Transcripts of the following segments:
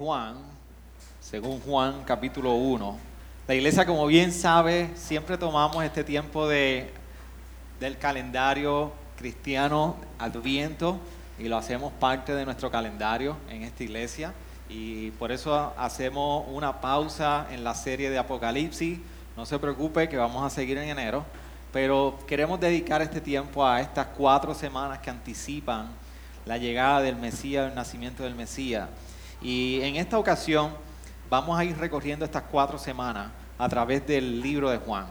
Juan, según Juan capítulo 1. La iglesia, como bien sabe, siempre tomamos este tiempo de, del calendario cristiano adviento y lo hacemos parte de nuestro calendario en esta iglesia. Y por eso hacemos una pausa en la serie de Apocalipsis. No se preocupe que vamos a seguir en enero, pero queremos dedicar este tiempo a estas cuatro semanas que anticipan la llegada del Mesías, el nacimiento del Mesías. Y en esta ocasión vamos a ir recorriendo estas cuatro semanas a través del libro de Juan.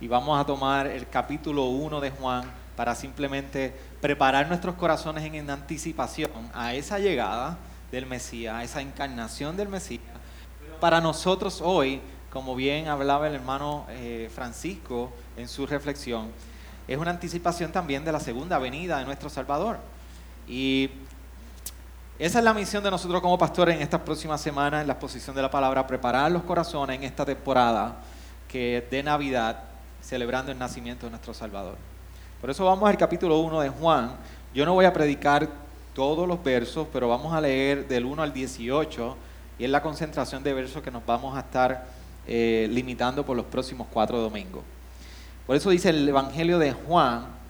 Y vamos a tomar el capítulo 1 de Juan para simplemente preparar nuestros corazones en anticipación a esa llegada del Mesías, a esa encarnación del Mesías. Para nosotros hoy, como bien hablaba el hermano eh, Francisco en su reflexión, es una anticipación también de la segunda venida de nuestro Salvador. Y esa es la misión de nosotros como pastores en estas próximas semanas, en la exposición de la palabra, preparar los corazones en esta temporada que de Navidad, celebrando el nacimiento de nuestro Salvador. Por eso vamos al capítulo 1 de Juan. Yo no voy a predicar todos los versos, pero vamos a leer del 1 al 18 y es la concentración de versos que nos vamos a estar eh, limitando por los próximos cuatro domingos. Por eso dice el Evangelio de Juan,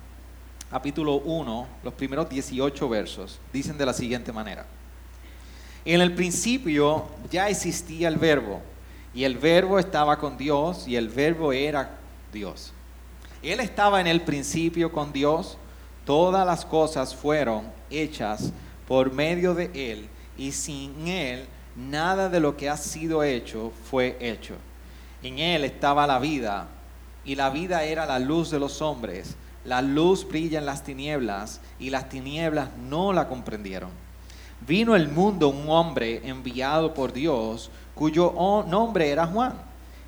capítulo 1, los primeros 18 versos, dicen de la siguiente manera. En el principio ya existía el verbo, y el verbo estaba con Dios, y el verbo era Dios. Él estaba en el principio con Dios, todas las cosas fueron hechas por medio de Él, y sin Él nada de lo que ha sido hecho fue hecho. En Él estaba la vida, y la vida era la luz de los hombres. La luz brilla en las tinieblas y las tinieblas no la comprendieron. Vino el mundo un hombre enviado por Dios cuyo nombre era Juan.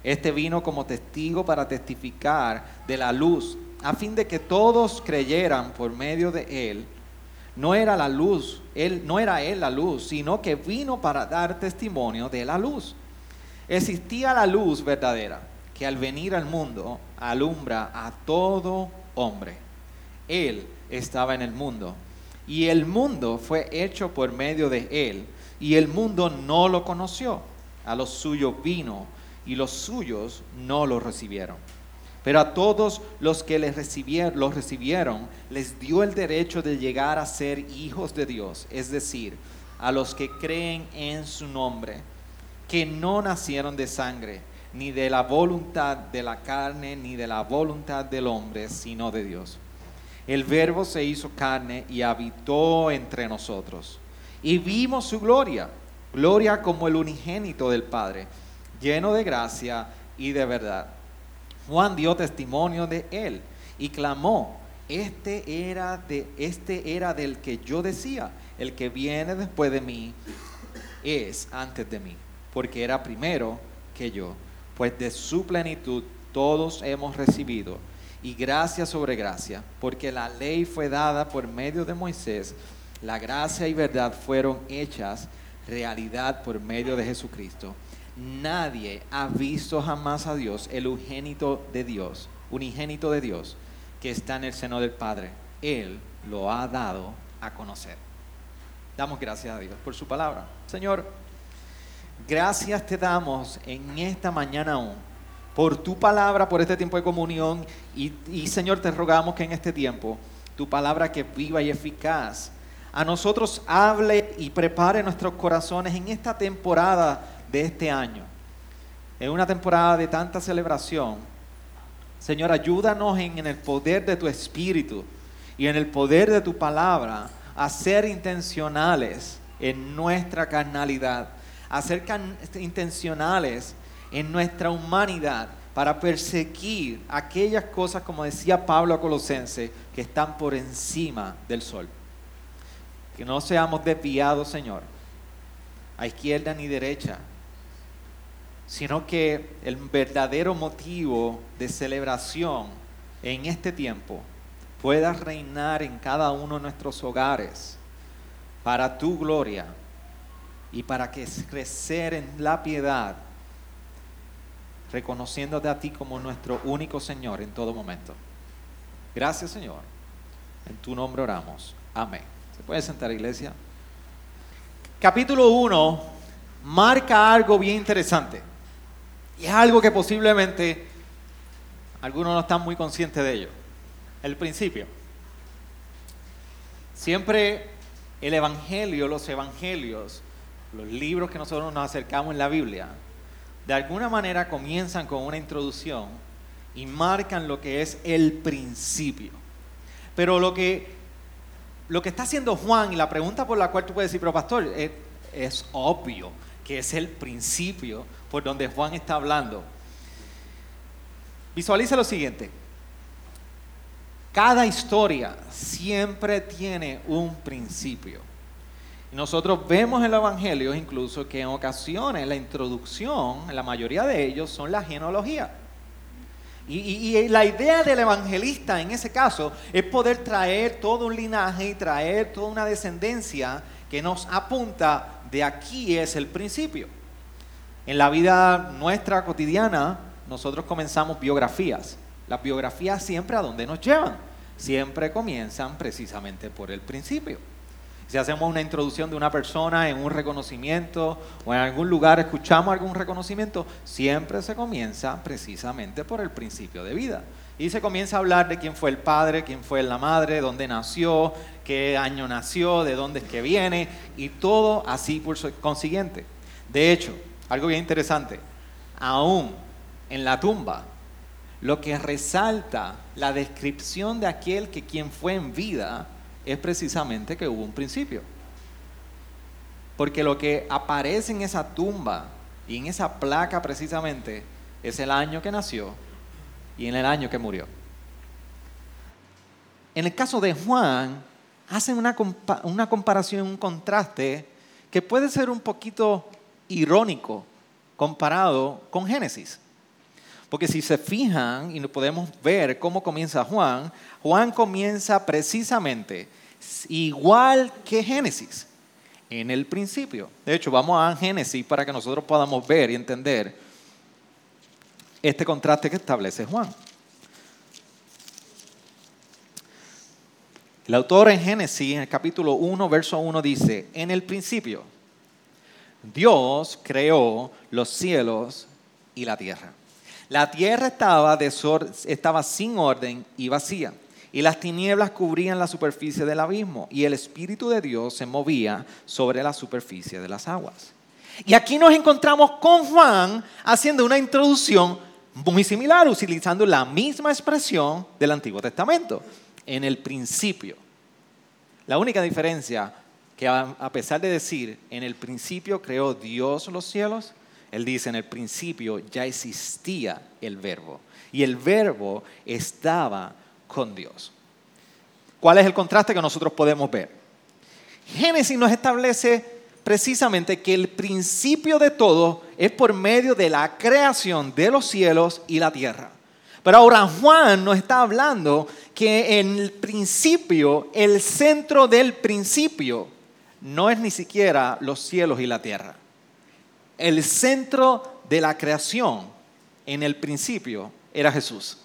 Este vino como testigo para testificar de la luz, a fin de que todos creyeran por medio de él. No era la luz, él no era él la luz, sino que vino para dar testimonio de la luz. Existía la luz verdadera, que al venir al mundo alumbra a todo hombre. Él estaba en el mundo y el mundo fue hecho por medio de él y el mundo no lo conoció. A los suyos vino y los suyos no lo recibieron. Pero a todos los que les los recibieron, les dio el derecho de llegar a ser hijos de Dios, es decir, a los que creen en su nombre, que no nacieron de sangre, ni de la voluntad de la carne, ni de la voluntad del hombre, sino de Dios. El verbo se hizo carne y habitó entre nosotros. Y vimos su gloria, gloria como el unigénito del Padre, lleno de gracia y de verdad. Juan dio testimonio de él y clamó, este era de este era del que yo decía, el que viene después de mí es antes de mí, porque era primero que yo pues de su plenitud todos hemos recibido, y gracia sobre gracia, porque la ley fue dada por medio de Moisés, la gracia y verdad fueron hechas realidad por medio de Jesucristo. Nadie ha visto jamás a Dios, el unigénito de Dios, unigénito de Dios, que está en el seno del Padre. Él lo ha dado a conocer. Damos gracias a Dios por su palabra. Señor, Gracias te damos en esta mañana aún por tu palabra, por este tiempo de comunión y, Señor te rogamos que en este tiempo tu palabra que viva y eficaz a nosotros hable y prepare nuestros corazones en esta temporada de este año. En una temporada de tanta celebración. Señor, ayúdanos en, en el poder de tu espíritu y en el poder de tu palabra a ser intencionales en nuestra carnalidad a ser intencionales en nuestra humanidad para perseguir aquellas cosas, como decía Pablo a Colosense, que están por encima del sol. Que no seamos desviados, Señor, a izquierda ni derecha, sino que el verdadero motivo de celebración en este tiempo pueda reinar en cada uno de nuestros hogares para tu gloria y para que crecer en la piedad, reconociéndote a ti como nuestro único Señor en todo momento. Gracias Señor. En tu nombre oramos. Amén. ¿Se puede sentar iglesia? Capítulo 1 marca algo bien interesante. Y es algo que posiblemente algunos no están muy conscientes de ello. El principio. Siempre el Evangelio, los Evangelios, los libros que nosotros nos acercamos en la Biblia, de alguna manera comienzan con una introducción y marcan lo que es el principio. Pero lo que, lo que está haciendo Juan y la pregunta por la cual tú puedes decir, pero pastor, es, es obvio que es el principio por donde Juan está hablando. Visualiza lo siguiente. Cada historia siempre tiene un principio. Nosotros vemos en el Evangelio incluso que en ocasiones la introducción, la mayoría de ellos, son la genealogía. Y, y, la idea del evangelista en ese caso es poder traer todo un linaje y traer toda una descendencia que nos apunta de aquí es el principio. En la vida nuestra cotidiana, nosotros comenzamos biografías. Las biografías siempre a dónde nos llevan. Siempre comienzan precisamente por el principio. Si hacemos una introducción de una persona en un reconocimiento o en algún lugar escuchamos algún reconocimiento, siempre se comienza precisamente por el principio de vida. Y se comienza a hablar de quién fue el padre, quién fue la madre, dónde nació, qué año nació, de dónde es que viene, y todo así por consiguiente. De hecho, algo bien interesante, aún en la tumba, lo que resalta la descripción de aquel que quien fue en vida es precisamente que hubo un principio. Porque lo que aparece en esa tumba y en esa placa precisamente es el año que nació y en el año que murió. En el caso de Juan, hacen una, una comparación, un contraste que puede ser un poquito irónico comparado con Génesis. Porque si se fijan y podemos ver cómo comienza Juan, Juan comienza precisamente igual que Génesis, en el principio. De hecho, vamos a Génesis para que nosotros podamos ver y entender este contraste que establece Juan. El autor en Génesis, en el capítulo 1, verso 1, dice, en el principio, Dios creó los cielos y la tierra. La tierra estaba, estaba sin orden y vacía, y las tinieblas cubrían la superficie del abismo, y el Espíritu de Dios se movía sobre la superficie de las aguas. Y aquí nos encontramos con Juan haciendo una introducción muy similar, utilizando la misma expresión del Antiguo Testamento, en el principio. La única diferencia que a pesar de decir, en el principio creó Dios los cielos, él dice, en el principio ya existía el verbo y el verbo estaba con Dios. ¿Cuál es el contraste que nosotros podemos ver? Génesis nos establece precisamente que el principio de todo es por medio de la creación de los cielos y la tierra. Pero ahora Juan nos está hablando que en el principio, el centro del principio, no es ni siquiera los cielos y la tierra. El centro de la creación en el principio era Jesús.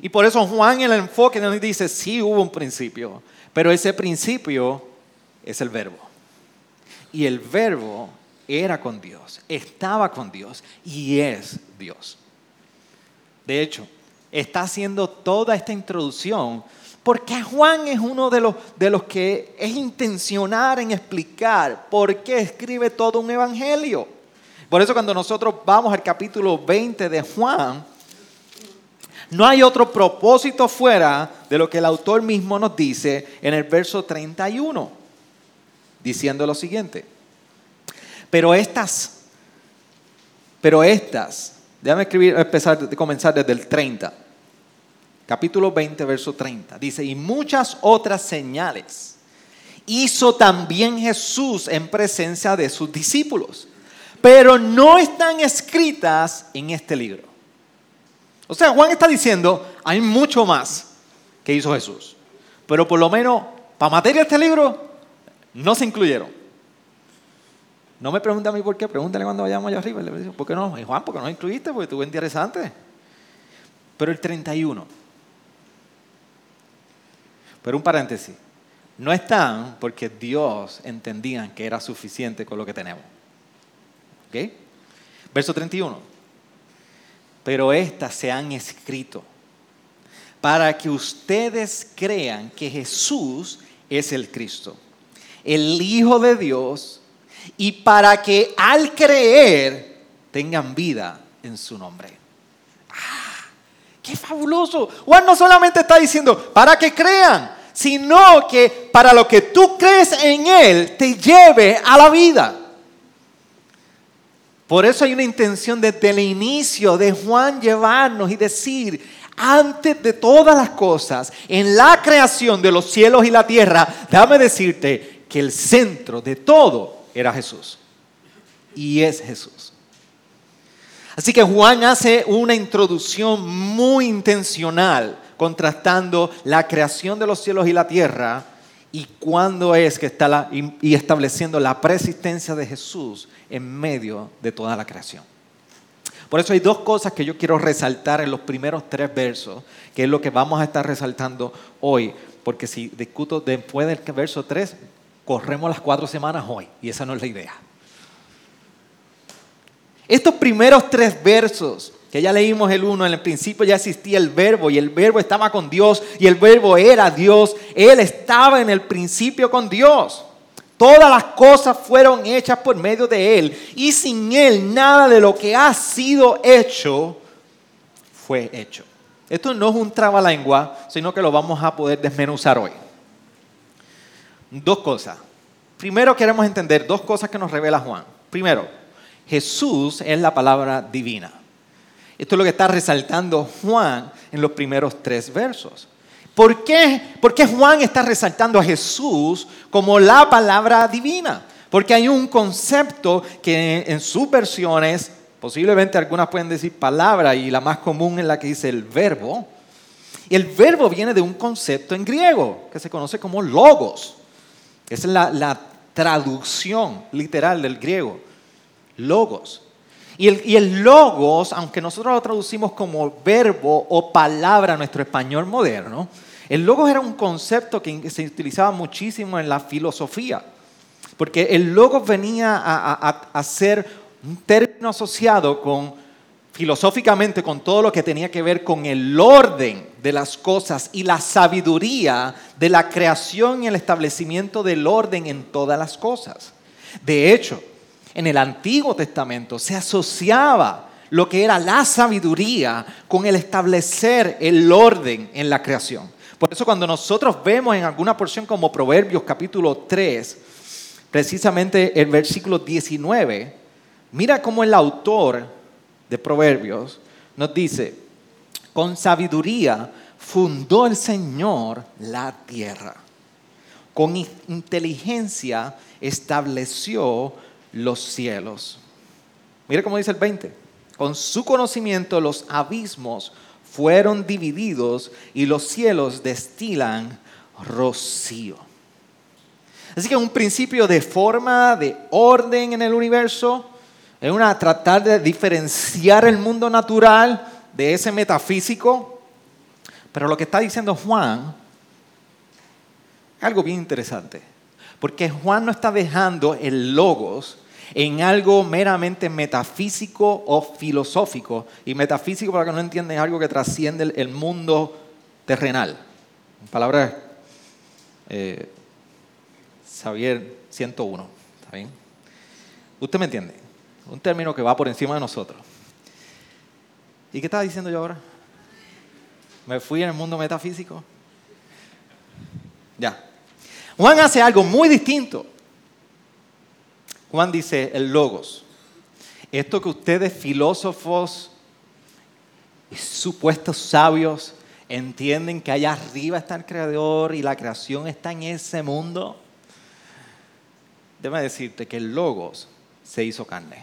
Y por eso Juan en el enfoque nos dice, sí hubo un principio, pero ese principio es el verbo. Y el verbo era con Dios, estaba con Dios y es Dios. De hecho, está haciendo toda esta introducción porque Juan es uno de los, de los que es intencionar en explicar por qué escribe todo un evangelio. Por eso cuando nosotros vamos al capítulo 20 de Juan, no hay otro propósito fuera de lo que el autor mismo nos dice en el verso 31 diciendo lo siguiente. Pero estas, pero estas, déjame escribir, empezar, comenzar desde el 30. Capítulo 20, verso 30. Dice, y muchas otras señales hizo también Jesús en presencia de sus discípulos, pero no están escritas en este libro. O sea, Juan está diciendo, hay mucho más que hizo Jesús, pero por lo menos para materia de este libro no se incluyeron. No me pregunte a mí por qué, pregúntale cuando vayamos allá arriba. ¿Por qué no? Juan, ¿por qué no incluiste? Porque estuvo interesante. Pero el 31. Pero un paréntesis. No están porque Dios entendía que era suficiente con lo que tenemos. ¿Ok? Verso 31. Pero estas se han escrito para que ustedes crean que Jesús es el Cristo, el Hijo de Dios, y para que al creer tengan vida en su nombre. ¡Qué fabuloso! Juan no solamente está diciendo para que crean, sino que para lo que tú crees en Él te lleve a la vida. Por eso hay una intención desde el inicio de Juan llevarnos y decir, antes de todas las cosas, en la creación de los cielos y la tierra, déjame decirte que el centro de todo era Jesús. Y es Jesús. Así que Juan hace una introducción muy intencional, contrastando la creación de los cielos y la tierra y cuándo es que está la, y estableciendo la persistencia de Jesús en medio de toda la creación. Por eso hay dos cosas que yo quiero resaltar en los primeros tres versos, que es lo que vamos a estar resaltando hoy, porque si discuto después del verso 3, corremos las cuatro semanas hoy y esa no es la idea. Estos primeros tres versos, que ya leímos el uno, en el principio ya existía el verbo y el verbo estaba con Dios y el verbo era Dios, Él estaba en el principio con Dios. Todas las cosas fueron hechas por medio de Él y sin Él nada de lo que ha sido hecho fue hecho. Esto no es un trabalengua, sino que lo vamos a poder desmenuzar hoy. Dos cosas. Primero queremos entender dos cosas que nos revela Juan. Primero, Jesús es la palabra divina. Esto es lo que está resaltando Juan en los primeros tres versos. ¿Por qué? ¿Por qué Juan está resaltando a Jesús como la palabra divina? Porque hay un concepto que en sus versiones, posiblemente algunas pueden decir palabra y la más común es la que dice el verbo. Y el verbo viene de un concepto en griego que se conoce como logos. Esa es la, traducción literal del griego. Logos. Y el, y el, logos, aunque nosotros lo traducimos como verbo o palabra en nuestro español moderno, el logos era un concepto que se utilizaba muchísimo en la filosofía. Porque el logos venía a ser un término asociado con filosóficamente con todo lo que tenía que ver con el orden de las cosas y la sabiduría de la creación y el establecimiento del orden en todas las cosas. De hecho, en el Antiguo Testamento se asociaba lo que era la sabiduría con el establecer el orden en la creación. Por eso cuando nosotros vemos en alguna porción como Proverbios capítulo 3, precisamente el versículo 19, mira cómo el autor de Proverbios nos dice, con sabiduría fundó el Señor la tierra, con inteligencia estableció los cielos. Mira cómo dice el 20, con su conocimiento los abismos fueron divididos y los cielos destilan rocío. Así que un principio de forma, de orden en el universo, es una tratar de diferenciar el mundo natural de ese metafísico. Pero lo que está diciendo Juan es algo bien interesante. Porque Juan no está dejando el logos en algo meramente metafísico o filosófico. Y metafísico, para que no entiendan, es algo que trasciende el mundo terrenal. Palabra eh, Xavier 101. ¿Está bien? ¿Usted me entiende? Un término que va por encima de nosotros. ¿Y qué estaba diciendo yo ahora? ¿Me fui en el mundo metafísico? Ya. Juan hace algo muy distinto. Juan dice el logos. Esto que ustedes filósofos y supuestos sabios entienden que allá arriba está el creador y la creación está en ese mundo. déjame decirte que el logos se hizo carne.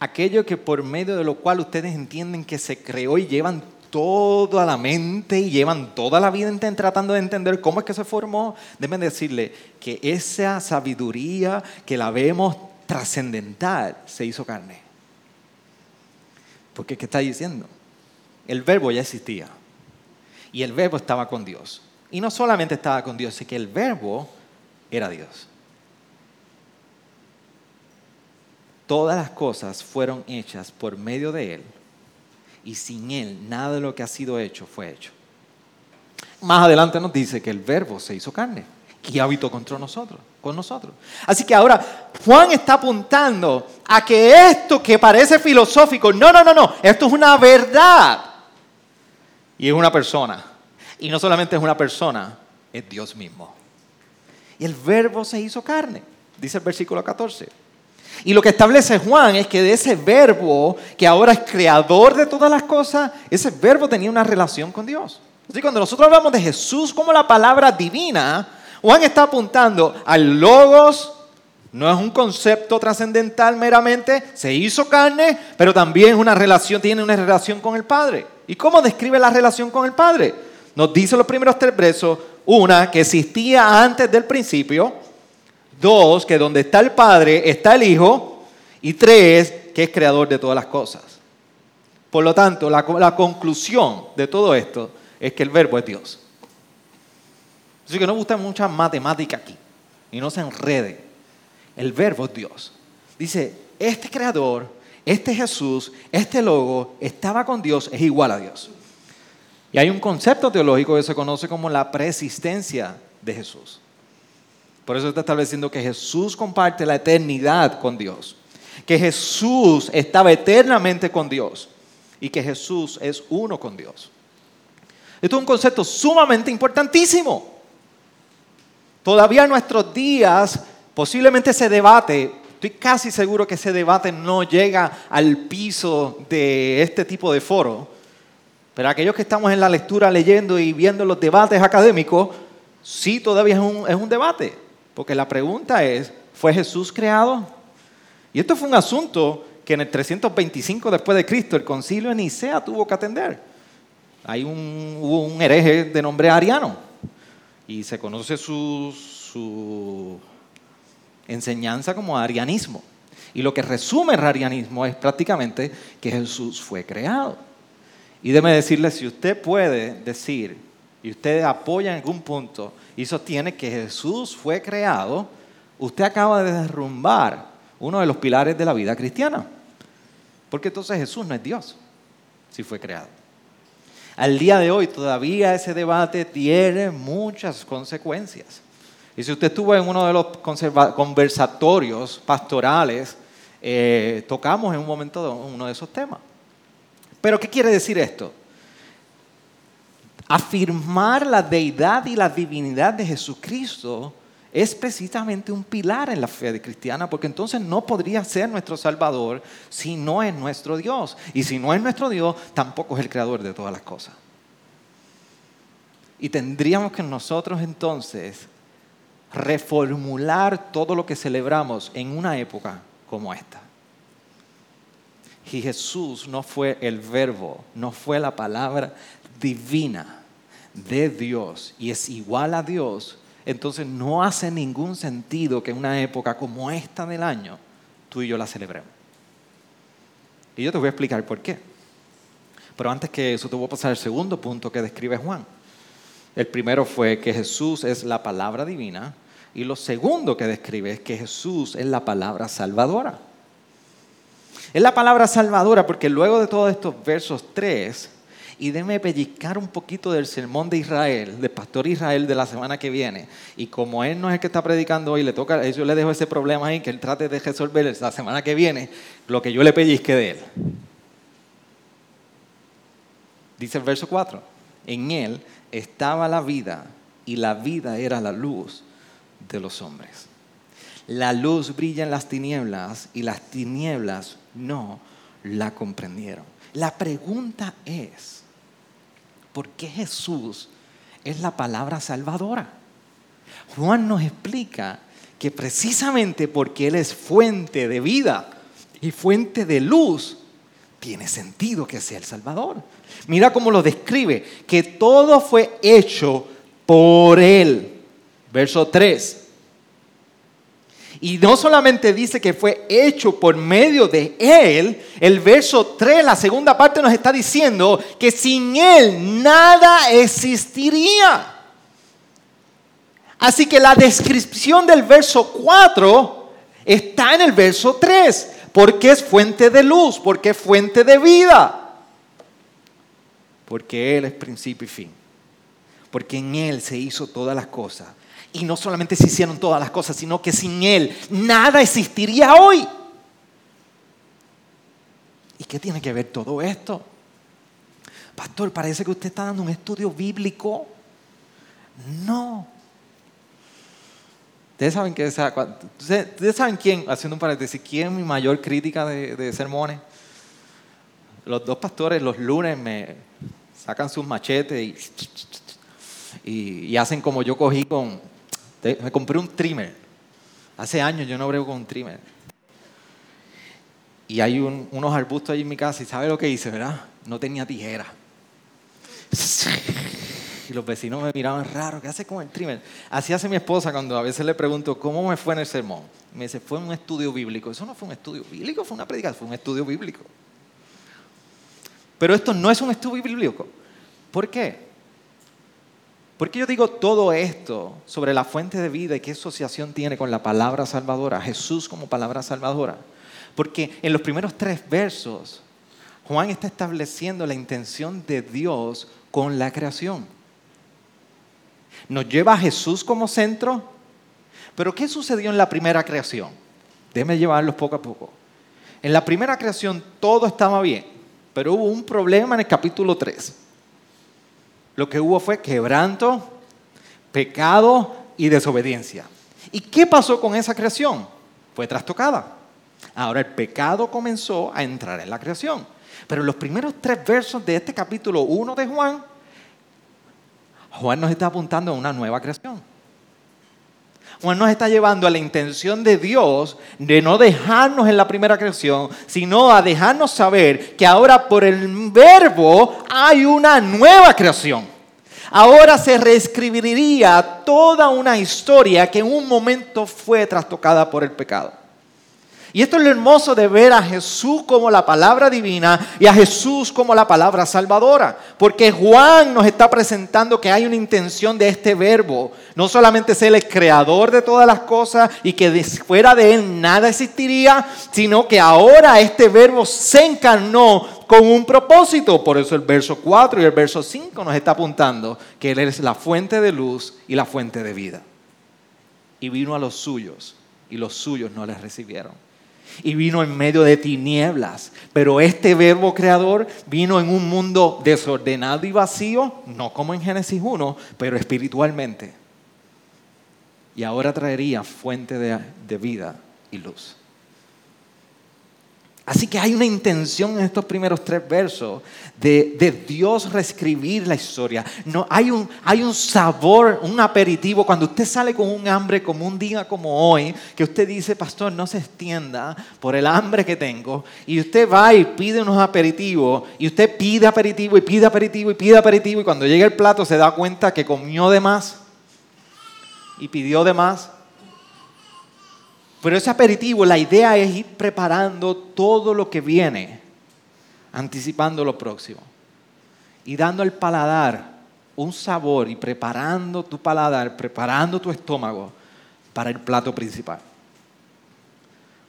Aquello que por medio de lo cual ustedes entienden que se creó y llevan toda la mente y llevan toda la vida tratando de entender cómo es que se formó, deben decirle que esa sabiduría que la vemos trascendental se hizo carne. Porque ¿qué está diciendo? El verbo ya existía. Y el verbo estaba con Dios. Y no solamente estaba con Dios, sino que el verbo era Dios. Todas las cosas fueron hechas por medio de Él. Y sin Él nada de lo que ha sido hecho fue hecho. Más adelante nos dice que el verbo se hizo carne y habitó contra nosotros, con nosotros. Así que ahora Juan está apuntando a que esto que parece filosófico, no, no, no, no, esto es una verdad. Y es una persona. Y no solamente es una persona, es Dios mismo. Y el verbo se hizo carne, dice el versículo 14. Y lo que establece Juan es que de ese verbo, que ahora es creador de todas las cosas, ese verbo tenía una relación con Dios. Así que cuando nosotros hablamos de Jesús como la palabra divina, Juan está apuntando al logos, no es un concepto trascendental meramente, se hizo carne, pero también una relación, tiene una relación con el Padre. ¿Y cómo describe la relación con el Padre? Nos dice los primeros tres versos, una, que existía antes del principio, dos, que donde está el Padre está el Hijo, y tres, que es creador de todas las cosas. Por lo tanto, la, la conclusión de todo esto es que el verbo es Dios. Así que no gusta mucha matemática aquí y no se enrede. El verbo es Dios. Dice, este creador, este Jesús, este logo estaba con Dios, es igual a Dios. Y hay un concepto teológico que se conoce como la preexistencia de Jesús. Por eso está estableciendo que Jesús comparte la eternidad con Dios, que Jesús estaba eternamente con Dios y que Jesús es uno con Dios. Esto es un concepto sumamente importantísimo. Todavía en nuestros días posiblemente ese debate, estoy casi seguro que ese debate no llega al piso de este tipo de foro, pero aquellos que estamos en la lectura leyendo y viendo los debates académicos, sí todavía es un, es un debate, porque la pregunta es, ¿fue Jesús creado? Y esto fue un asunto que en el 325 después de Cristo el concilio de Nicea tuvo que atender. Hay un, hubo un hereje de nombre Ariano y se conoce su, enseñanza como arianismo. Y lo que resume el arianismo es prácticamente que Jesús fue creado. Y déme decirle, si usted puede decir, y usted apoya en algún punto y sostiene que Jesús fue creado, usted acaba de derrumbar uno de los pilares de la vida cristiana. Porque entonces Jesús no es Dios, si fue creado. Al día de hoy todavía ese debate tiene muchas consecuencias. Y si usted estuvo en uno de los conversatorios pastorales, eh, tocamos en un momento uno de esos temas. Pero ¿qué quiere decir esto? Afirmar la deidad y la divinidad de Jesucristo es precisamente un pilar en la fe cristiana, porque entonces no podría ser nuestro Salvador si no es nuestro Dios. Y si no es nuestro Dios, tampoco es el creador de todas las cosas. Y tendríamos que nosotros entonces reformular todo lo que celebramos en una época como esta. Y Jesús no fue el verbo, no fue la palabra divina de Dios y es igual a Dios entonces no hace ningún sentido que en una época como esta del año tú y yo la celebremos. Y yo te voy a explicar por qué. Pero antes que eso te voy a pasar el segundo punto que describe Juan. El primero fue que Jesús es la palabra divina y lo segundo que describe es que Jesús es la palabra salvadora. Es la palabra salvadora porque luego de todos estos versos 3 y déme pellizcar un poquito del sermón de Israel, del pastor Israel de la semana que viene. Y como él no es el que está predicando hoy, le toca, yo le dejo ese problema ahí, que él trate de resolver la semana que viene lo que yo le pellizque de él. Dice el verso 4, en él estaba la vida y la vida era la luz de los hombres. La luz brilla en las tinieblas y las tinieblas no la comprendieron. La pregunta es, ¿Por qué Jesús es la palabra salvadora? Juan nos explica que precisamente porque Él es fuente de vida y fuente de luz, tiene sentido que sea el Salvador. Mira cómo lo describe, que todo fue hecho por Él. Verso 3. Y no solamente dice que fue hecho por medio de Él, el verso 3, la segunda parte nos está diciendo que sin Él nada existiría. Así que la descripción del verso 4 está en el verso 3, porque es fuente de luz, porque es fuente de vida, porque Él es principio y fin, porque en Él se hizo todas las cosas y no solamente se hicieron todas las cosas, sino que sin Él nada existiría hoy. ¿Y qué tiene que ver todo esto? Pastor, parece que usted está dando un estudio bíblico. No. Ustedes saben que ustedes saben quién, haciendo un paréntesis, quién es mi mayor crítica de, sermones. Los dos pastores los lunes me sacan sus machetes y, y hacen como yo cogí con, me compré un trimmer. Hace años yo no brego con un trimmer. Y hay unos arbustos ahí en mi casa y ¿sabe lo que hice, verdad? No tenía tijera. Y los vecinos me miraban raro, ¿qué hace con el trimmer? Así hace mi esposa cuando a veces le pregunto, ¿cómo me fue en el sermón? Me dice, fue un estudio bíblico. Eso no fue un estudio bíblico, fue una predicación, fue un estudio bíblico. Pero esto no es un estudio bíblico. ¿Por qué? ¿Por qué yo digo todo esto sobre la fuente de vida y qué asociación tiene con la palabra salvadora, Jesús como palabra salvadora? Porque en los primeros tres versos, Juan está estableciendo la intención de Dios con la creación. Nos lleva a Jesús como centro, pero ¿qué sucedió en la primera creación? Déjeme llevarlos poco a poco. En la primera creación todo estaba bien, pero hubo un problema en el capítulo 3 lo que hubo fue quebranto, pecado y desobediencia. ¿Y qué pasó con esa creación? Fue trastocada. Ahora el pecado comenzó a entrar en la creación. Pero en los primeros tres versos de este capítulo 1 de Juan, Juan nos está apuntando a una nueva creación. Juan nos está llevando a la intención de Dios de no dejarnos en la primera creación, sino a dejarnos saber que ahora por el verbo hay una nueva creación. Ahora se reescribiría toda una historia que en un momento fue trastocada por el pecado. Y esto es lo hermoso de ver a Jesús como la palabra divina y a Jesús como la palabra salvadora. Porque Juan nos está presentando que hay una intención de este verbo. No solamente ser el creador de todas las cosas y que fuera de él nada existiría, sino que ahora este verbo se encarnó con un propósito. Por eso el verso 4 y el verso 5 nos está apuntando que Él es la fuente de luz y la fuente de vida. Y vino a los suyos y los suyos no les recibieron y vino en medio de tinieblas. Pero este verbo creador vino en un mundo desordenado y vacío, no como en Génesis 1, pero espiritualmente. Y ahora traería fuente de, de vida y luz. Así que hay una intención en estos primeros tres versos de, Dios reescribir la historia. No, hay, un, hay un sabor, un aperitivo. Cuando usted sale con un hambre como un día como hoy, que usted dice, pastor, no se extienda por el hambre que tengo, y usted va y pide unos aperitivos, y usted pide aperitivo y pide aperitivo y pide aperitivo, y cuando llega el plato se da cuenta que comió de más y pidió de más pero ese aperitivo, la idea es ir preparando todo lo que viene, anticipando lo próximo. Y dando al paladar un sabor y preparando tu paladar, preparando tu estómago para el plato principal.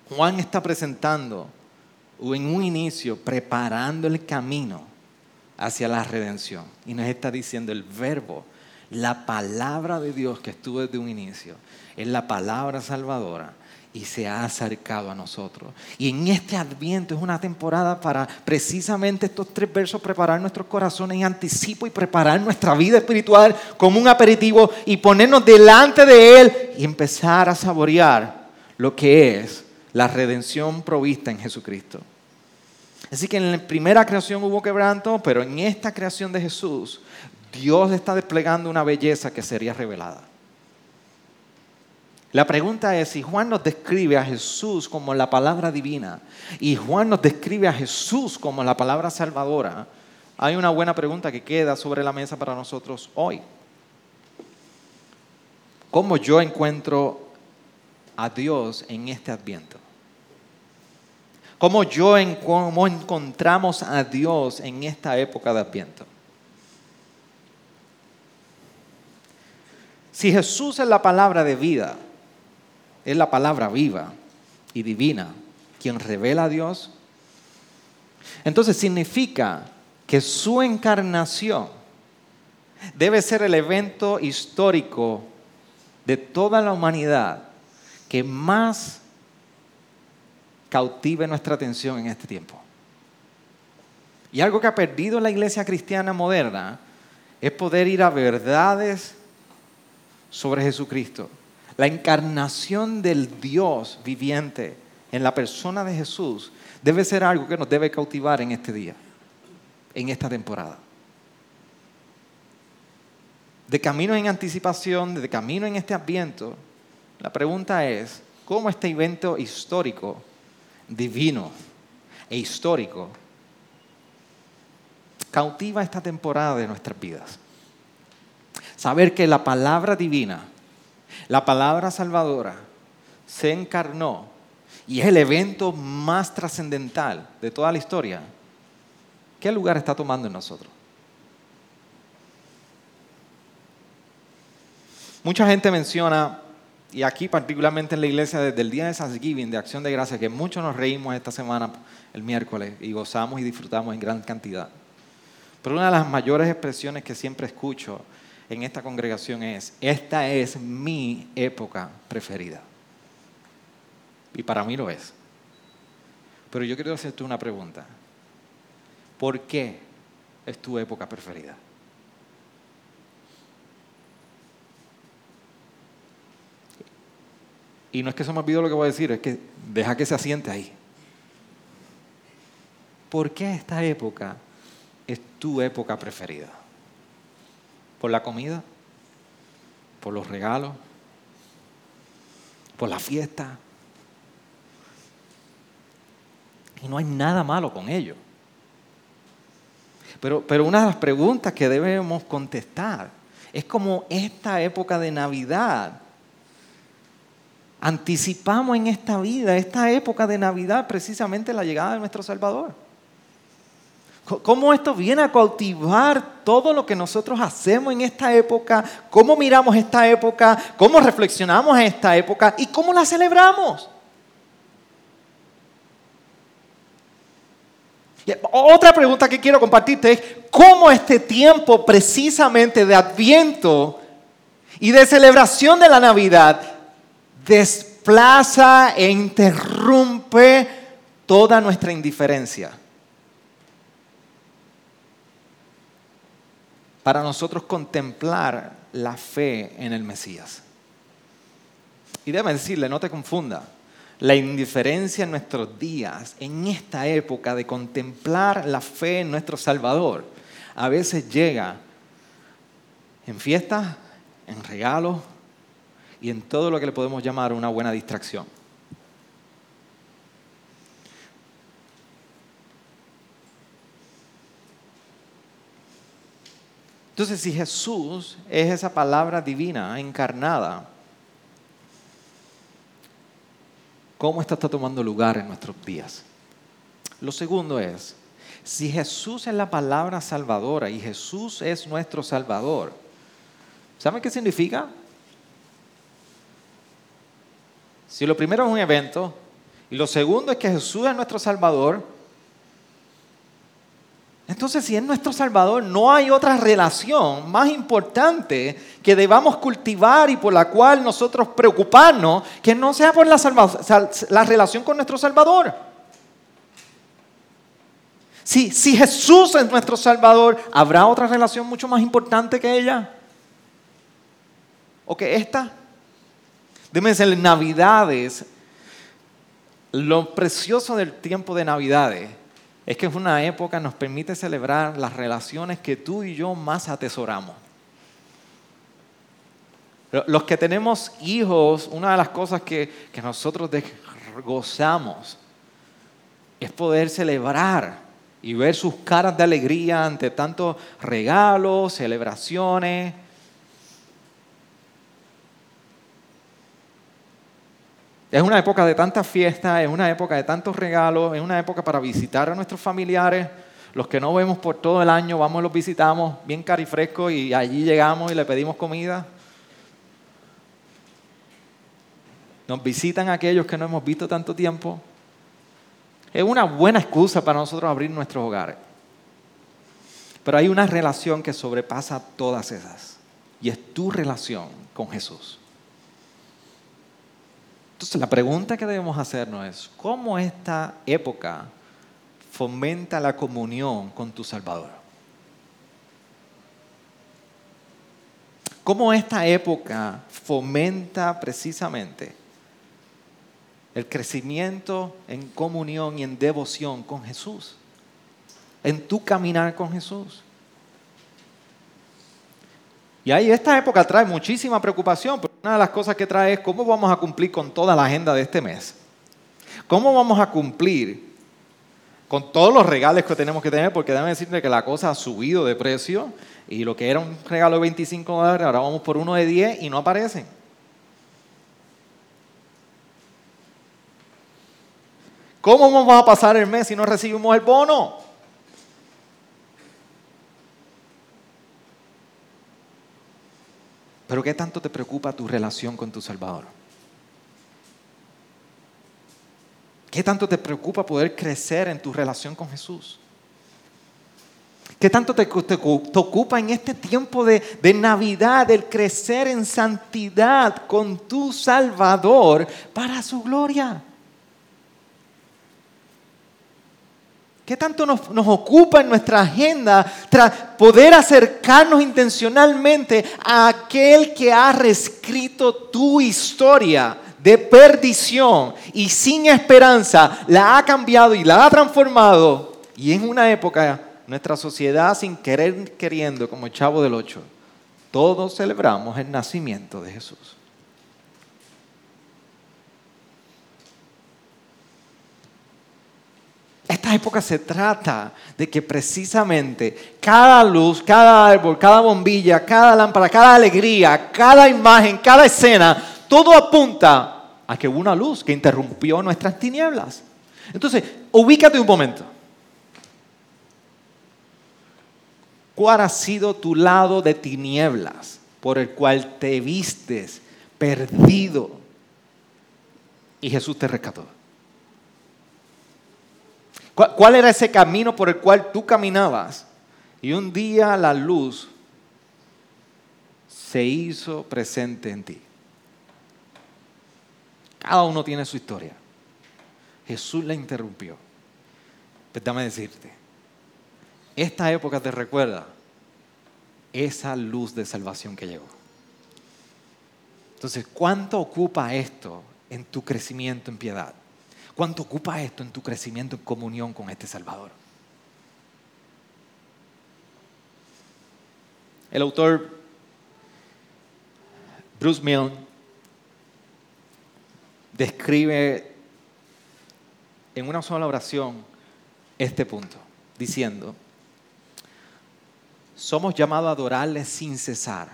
Juan está presentando en un inicio, preparando el camino hacia la redención. Y nos está diciendo el verbo, la palabra de Dios que estuvo desde un inicio, es la palabra salvadora y se ha acercado a nosotros. Y en este adviento es una temporada para precisamente estos tres versos preparar nuestros corazones en anticipo y preparar nuestra vida espiritual como un aperitivo y ponernos delante de Él y empezar a saborear lo que es la redención provista en Jesucristo. Así que en la primera creación hubo quebranto, pero en esta creación de Jesús, Dios está desplegando una belleza que sería revelada. La pregunta es si Juan nos describe a Jesús como la palabra divina y Juan nos describe a Jesús como la palabra salvadora, hay una buena pregunta que queda sobre la mesa para nosotros hoy. ¿Cómo yo encuentro a Dios en este adviento? ¿Cómo yo cómo encontramos a Dios en esta época de adviento? Si Jesús es la palabra de vida, es la palabra viva y divina, quien revela a Dios, entonces significa que su encarnación debe ser el evento histórico de toda la humanidad que más cautive nuestra atención en este tiempo. Y algo que ha perdido la iglesia cristiana moderna es poder ir a verdades sobre Jesucristo. La encarnación del Dios viviente en la persona de Jesús debe ser algo que nos debe cautivar en este día, en esta temporada. De camino en anticipación, de camino en este adviento, la pregunta es, ¿cómo este evento histórico, divino e histórico, cautiva esta temporada de nuestras vidas? Saber que la palabra divina, la palabra salvadora, se encarnó y es el evento más trascendental de toda la historia. ¿Qué lugar está tomando en nosotros? Mucha gente menciona, y aquí particularmente en la iglesia desde el día de Thanksgiving, de Acción de Gracia, que muchos nos reímos esta semana, el miércoles, y gozamos y disfrutamos en gran cantidad. Pero una de las mayores expresiones que siempre escucho en esta congregación es, esta es mi época preferida. Y para mí lo es. Pero yo quiero hacerte una pregunta. ¿Por qué es tu época preferida? Y no es que se me olvidó lo que voy a decir, es que deja que se asiente ahí. ¿Por qué esta época es tu época preferida? ¿Por la comida? ¿Por los regalos? ¿Por la fiesta? Y no hay nada malo con ello. Pero, pero una de las preguntas que debemos contestar es como esta época de Navidad anticipamos en esta vida, esta época de Navidad, precisamente la llegada de nuestro Salvador. Cómo esto viene a cautivar todo lo que nosotros hacemos en esta época, cómo miramos esta época, cómo reflexionamos en esta época y cómo la celebramos. otra pregunta que quiero compartirte es cómo este tiempo precisamente de adviento y de celebración de la Navidad desplaza e interrumpe toda nuestra indiferencia. Para nosotros contemplar la fe en el Mesías. Y déjame decirle, no te confunda, la indiferencia en nuestros días, en esta época de contemplar la fe en nuestro Salvador, a veces llega en fiestas, en regalos, y en todo lo que le podemos llamar una buena distracción. Entonces, si Jesús es esa palabra divina encarnada, ¿cómo está tomando lugar en nuestros días? Lo segundo es, si Jesús es la palabra salvadora y Jesús es nuestro salvador, ¿saben qué significa? Si lo primero es un evento y lo segundo es que Jesús es nuestro Salvador, entonces si es nuestro Salvador no hay otra relación más importante que debamos cultivar y por la cual nosotros preocuparnos que no sea por la, la relación con nuestro Salvador. Si, si Jesús es nuestro Salvador, ¿habrá otra relación mucho más importante que ella? ¿O que esta? Déjenme decirles, Navidades, lo precioso del tiempo de Navidades es que es una época que nos permite celebrar las relaciones que tú y yo más atesoramos. Los que tenemos hijos, una de las cosas que, que nosotros gozamos es poder celebrar y ver sus caras de alegría ante tantos regalos, celebraciones. Es una época de tantas fiestas, es una época de tantos regalos, es una época para visitar a nuestros familiares. Los que no vemos por todo el año, vamos y los visitamos bien carifresco y allí llegamos y le pedimos comida. Nos visitan aquellos que no hemos visto tanto tiempo. Es una buena excusa para nosotros abrir nuestros hogares. Pero hay una relación que sobrepasa todas esas. Y es tu relación con Jesús. Entonces la pregunta que debemos hacernos es, ¿cómo esta época fomenta la comunión con tu Salvador? ¿Cómo esta época fomenta precisamente el crecimiento en comunión y en devoción con Jesús, en tu caminar con Jesús. Y ahí esta época trae muchísima preocupación, pero una de las cosas que trae es cómo vamos a cumplir con toda la agenda de este mes. ¿Cómo vamos a cumplir con todos los regalos que tenemos que tener? Porque déjame decirte que la cosa ha subido de precio y lo que era un regalo de 25 dólares, ahora vamos por uno de 10 y no aparecen. ¿Cómo vamos a pasar el mes si no recibimos el bono? Pero ¿qué tanto te preocupa tu relación con tu Salvador? ¿Qué tanto te preocupa poder crecer en tu relación con Jesús? ¿Qué tanto te, ocupa en este tiempo de, de Navidad el crecer en santidad con tu Salvador para su gloria? ¿Qué tanto nos, ocupa en nuestra agenda tras poder acercarnos intencionalmente a aquel que ha reescrito tu historia de perdición y sin esperanza, la ha cambiado y la ha transformado? Y en una época, nuestra sociedad sin querer queriendo, como el chavo del ocho, todos celebramos el nacimiento de Jesús. Esta época se trata de que precisamente cada luz, cada árbol, cada bombilla, cada lámpara, cada alegría, cada imagen, cada escena, todo apunta a que hubo una luz que interrumpió nuestras tinieblas. Entonces, ubícate un momento. ¿Cuál ha sido tu lado de tinieblas por el cual te vistes perdido y Jesús te rescató? ¿Cuál era ese camino por el cual tú caminabas? Y un día la luz se hizo presente en ti. Cada uno tiene su historia. Jesús la interrumpió. Pero déjame decirte, esta época te recuerda esa luz de salvación que llegó. Entonces, ¿cuánto ocupa esto en tu crecimiento en piedad? ¿Cuánto ocupa esto en tu crecimiento en comunión con este Salvador? El autor Bruce Milne describe en una sola oración este punto, diciendo, somos llamados a adorarle sin cesar,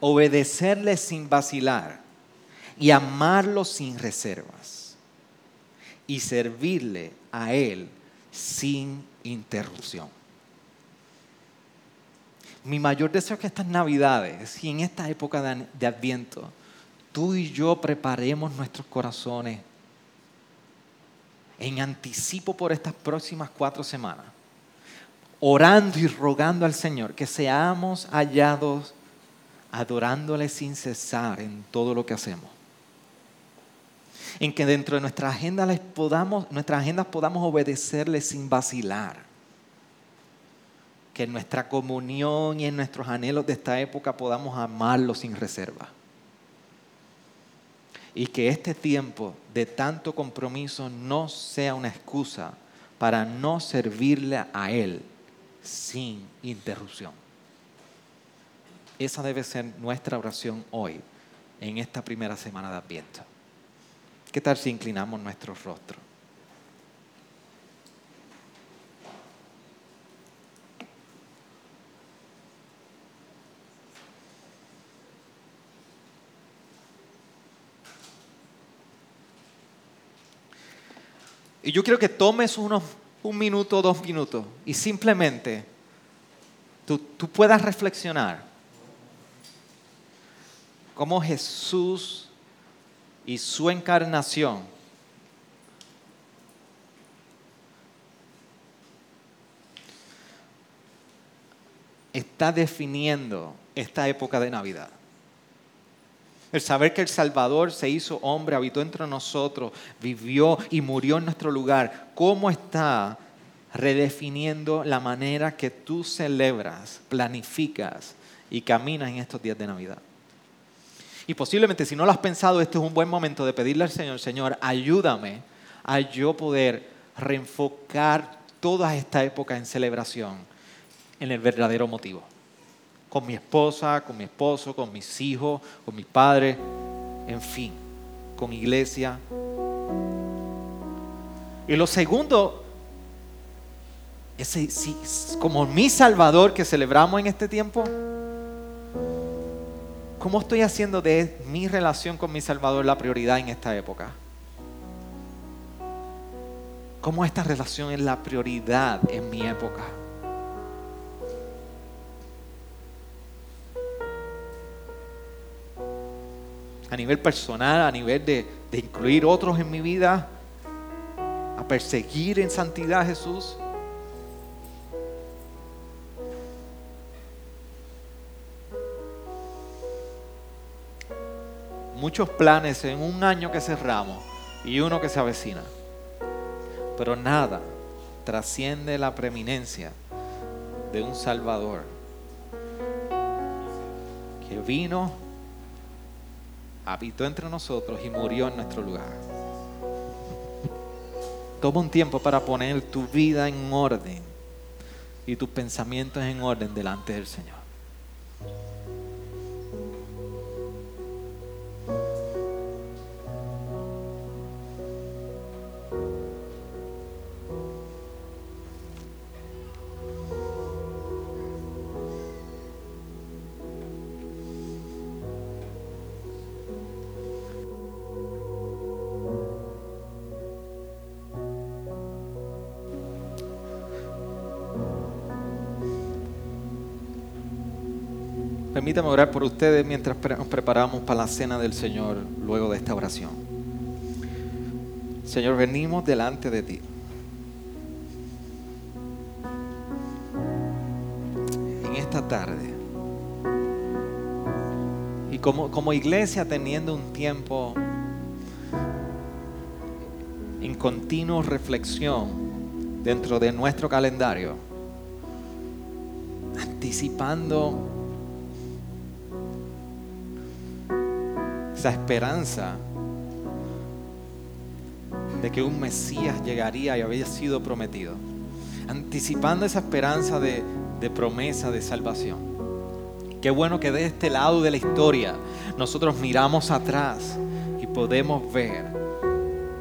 obedecerle sin vacilar y amarlo sin reservas y servirle a Él sin interrupción. Mi mayor deseo es que estas navidades y en esta época de, Adviento, tú y yo preparemos nuestros corazones en anticipo por estas próximas cuatro semanas, orando y rogando al Señor que seamos hallados adorándole sin cesar en todo lo que hacemos en que dentro de nuestra agenda les podamos, nuestras agendas podamos obedecerle sin vacilar. Que en nuestra comunión y en nuestros anhelos de esta época podamos amarlo sin reserva. Y que este tiempo de tanto compromiso no sea una excusa para no servirle a Él sin interrupción. Esa debe ser nuestra oración hoy, en esta primera semana de Adviento. ¿Qué tal si inclinamos nuestro rostro? Y yo quiero que tomes unos, un minuto, dos minutos y simplemente tú, tú puedas reflexionar cómo Jesús y su encarnación está definiendo esta época de Navidad. El saber que el Salvador se hizo hombre, habitó entre nosotros, vivió y murió en nuestro lugar. ¿Cómo está redefiniendo la manera que tú celebras, planificas y caminas en estos días de Navidad? Y posiblemente si no lo has pensado, este es un buen momento de pedirle al Señor, Señor, ayúdame a yo poder reenfocar toda esta época en celebración en el verdadero motivo con mi esposa, con mi esposo, con mis hijos, con mis padres, en fin, con iglesia. Y lo segundo, es como mi Salvador que celebramos en este tiempo, ¿cómo estoy haciendo de mi relación con mi Salvador la prioridad en esta época? ¿Cómo esta relación es la prioridad en mi época? a nivel personal, a nivel de, incluir otros en mi vida, a perseguir en santidad a Jesús. Muchos planes en un año que cerramos y uno que se avecina. Pero nada trasciende la preeminencia de un Salvador que vino habitó entre nosotros y murió en nuestro lugar. Toma un tiempo para poner tu vida en orden y tus pensamientos en orden delante del Señor. Permítame orar por ustedes mientras nos preparamos para la cena del Señor luego de esta oración. Señor, venimos delante de ti. En esta tarde. Y como, como iglesia teniendo un tiempo en continua reflexión dentro de nuestro calendario, anticipando esa esperanza de que un Mesías llegaría y había sido prometido, anticipando esa esperanza de, de promesa de salvación. Qué bueno que de este lado de la historia nosotros miramos atrás y podemos ver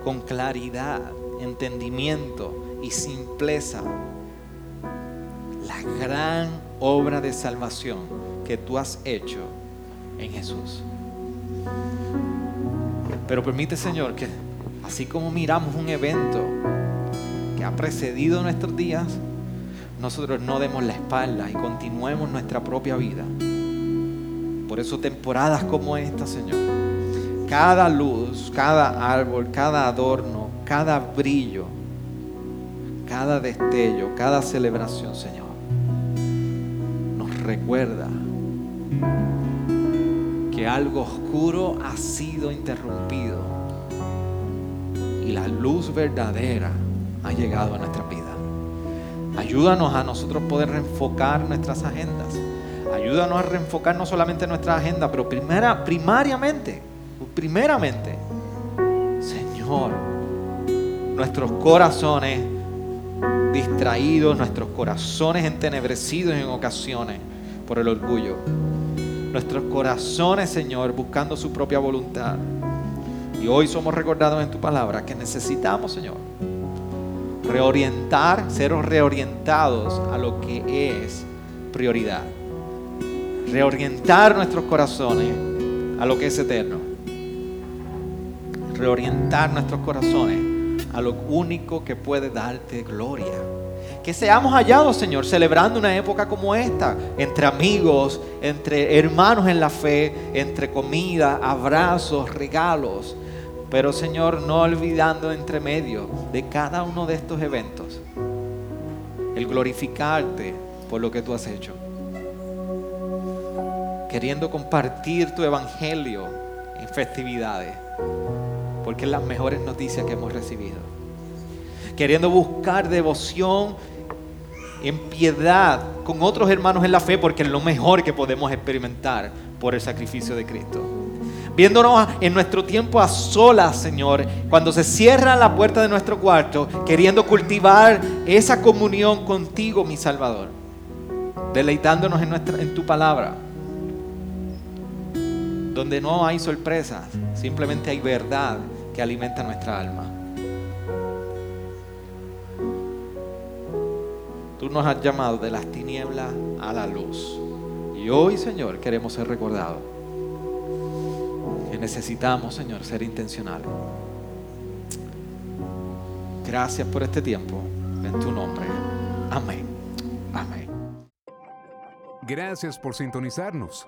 con claridad, entendimiento y simpleza la gran obra de salvación que tú has hecho en Jesús. Pero permite, Señor, que así como miramos un evento que ha precedido nuestros días, nosotros no demos la espalda y continuemos nuestra propia vida. Por eso temporadas como esta, Señor, cada luz, cada árbol, cada adorno, cada brillo, cada destello, cada celebración, Señor, nos recuerda algo oscuro ha sido interrumpido y la luz verdadera ha llegado a nuestra vida. Ayúdanos a nosotros poder reenfocar nuestras agendas. Ayúdanos a reenfocar no solamente nuestra agenda, pero primera, primariamente, primeramente, Señor, nuestros corazones distraídos, nuestros corazones entenebrecidos en ocasiones por el orgullo nuestros corazones, Señor, buscando su propia voluntad. Y hoy somos recordados en tu palabra que necesitamos, Señor, reorientar, ser reorientados a lo que es prioridad. Reorientar nuestros corazones a lo que es eterno. Reorientar nuestros corazones a lo único que puede darte gloria. Que seamos hallados, Señor, celebrando una época como esta, entre amigos, entre hermanos en la fe, entre comida, abrazos, regalos. Pero, Señor, no olvidando entre medio de cada uno de estos eventos el glorificarte por lo que tú has hecho. Queriendo compartir tu evangelio en festividades, porque es las mejores noticias que hemos recibido. Queriendo buscar devoción en piedad con otros hermanos en la fe, porque es lo mejor que podemos experimentar por el sacrificio de Cristo. Viéndonos en nuestro tiempo a solas, Señor, cuando se cierra la puerta de nuestro cuarto, queriendo cultivar esa comunión contigo, mi Salvador, deleitándonos en, nuestra, en tu palabra, donde no hay sorpresas, simplemente hay verdad que alimenta nuestra alma. Tú nos has llamado de las tinieblas a la luz. Y hoy, Señor, queremos ser recordados. Que necesitamos, Señor, ser intencionales. Gracias por este tiempo. En tu nombre. Amén. Amén. Gracias por sintonizarnos.